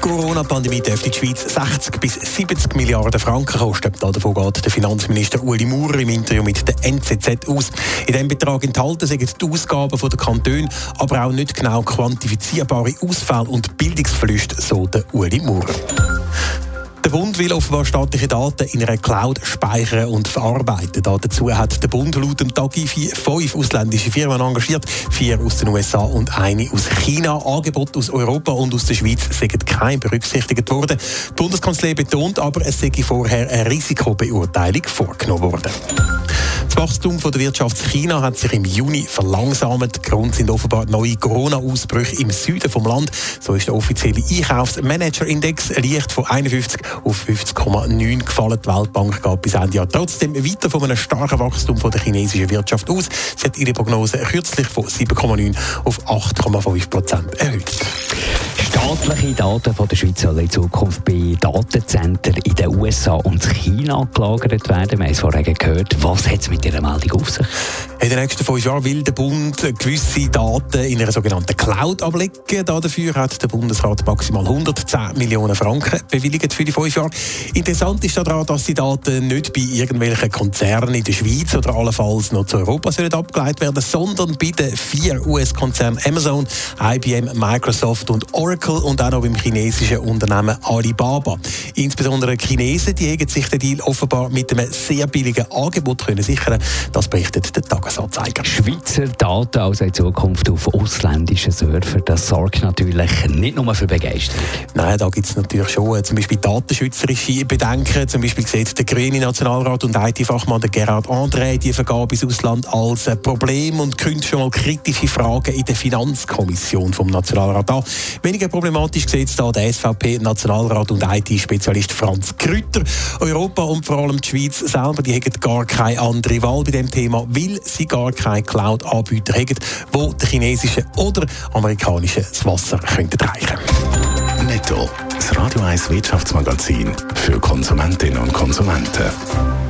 Corona-Pandemie dürfte die Schweiz 60 bis 70 Milliarden Franken kosten. Davon geht der Finanzminister Uli Maurer im Interview mit der NZZ aus. In diesem Betrag enthalten sind die Ausgaben der Kantone, aber auch nicht genau quantifizierbare Ausfälle und Bildungsverluste, so der Uli Maurer. Der Bund will offenbar staatliche Daten in einer Cloud speichern und verarbeiten. Dazu hat der Bund laut dem Tagifi fünf ausländische Firmen engagiert, vier aus den USA und eine aus China. Angebote aus Europa und aus der Schweiz sind kein berücksichtigt worden. Die Bundeskanzlei betont aber, es sei vorher eine Risikobeurteilung vorgenommen worden. Wachstum der Wirtschaft China hat sich im Juni verlangsamt. Grund sind offenbar neue Corona-Ausbrüche im Süden vom Land. So ist der offizielle Einkaufsmanager-Index leicht von 51 auf 50,9 gefallen. Die Weltbank geht bis Ende Jahr trotzdem weiter von einem starken Wachstum der chinesischen Wirtschaft aus. Sie hat ihre Prognose kürzlich von 7,9 auf 8,5 Prozent erhöht. Staatliche Daten von der Schweiz sollen in Zukunft bei Datenzentren in den USA und China gelagert werden. Wir haben es vorhin gehört. Was hat es mit dieser Meldung auf sich? In den nächsten fünf Jahren will der Bund gewisse Daten in einer sogenannten Cloud ablegen. Dafür hat der Bundesrat maximal 110 Millionen Franken bewilligt für die fünf Jahre. Interessant ist daran, dass die Daten nicht bei irgendwelchen Konzernen in der Schweiz oder allenfalls noch zu Europa sollen abgeleitet werden, sondern bei den vier US-Konzernen Amazon, IBM, Microsoft und Oracle und auch noch beim chinesischen Unternehmen Alibaba. Insbesondere Chinesen, die haben sich den Deal offenbar mit einem sehr billigen Angebot können sichern. Das berichtet der Tagesanzeiger. Schweizer Daten also in Zukunft auf ausländischen Servern, das sorgt natürlich nicht nur für Begeisterung. Nein, da gibt es natürlich schon äh, zum Beispiel datenschützerische Bedenken. Zum Beispiel sieht der grüne Nationalrat und IT-Fachmann Gerhard André die Vergabe ins Ausland als ein Problem und könnte schon mal kritische Fragen in der Finanzkommission vom Nationalrat an. Weniger problematisch sieht es da der SVP-Nationalrat und IT-Spezialist Franz Krütter. Europa und vor allem die Schweiz selber, die haben gar keine andere Wahl bei dem Thema, weil sie gar keine Cloud-Anbieter haben, wo der chinesische oder amerikanische das Wasser könnten reichen Netto, das Radio 1 Wirtschaftsmagazin für Konsumentinnen und Konsumenten.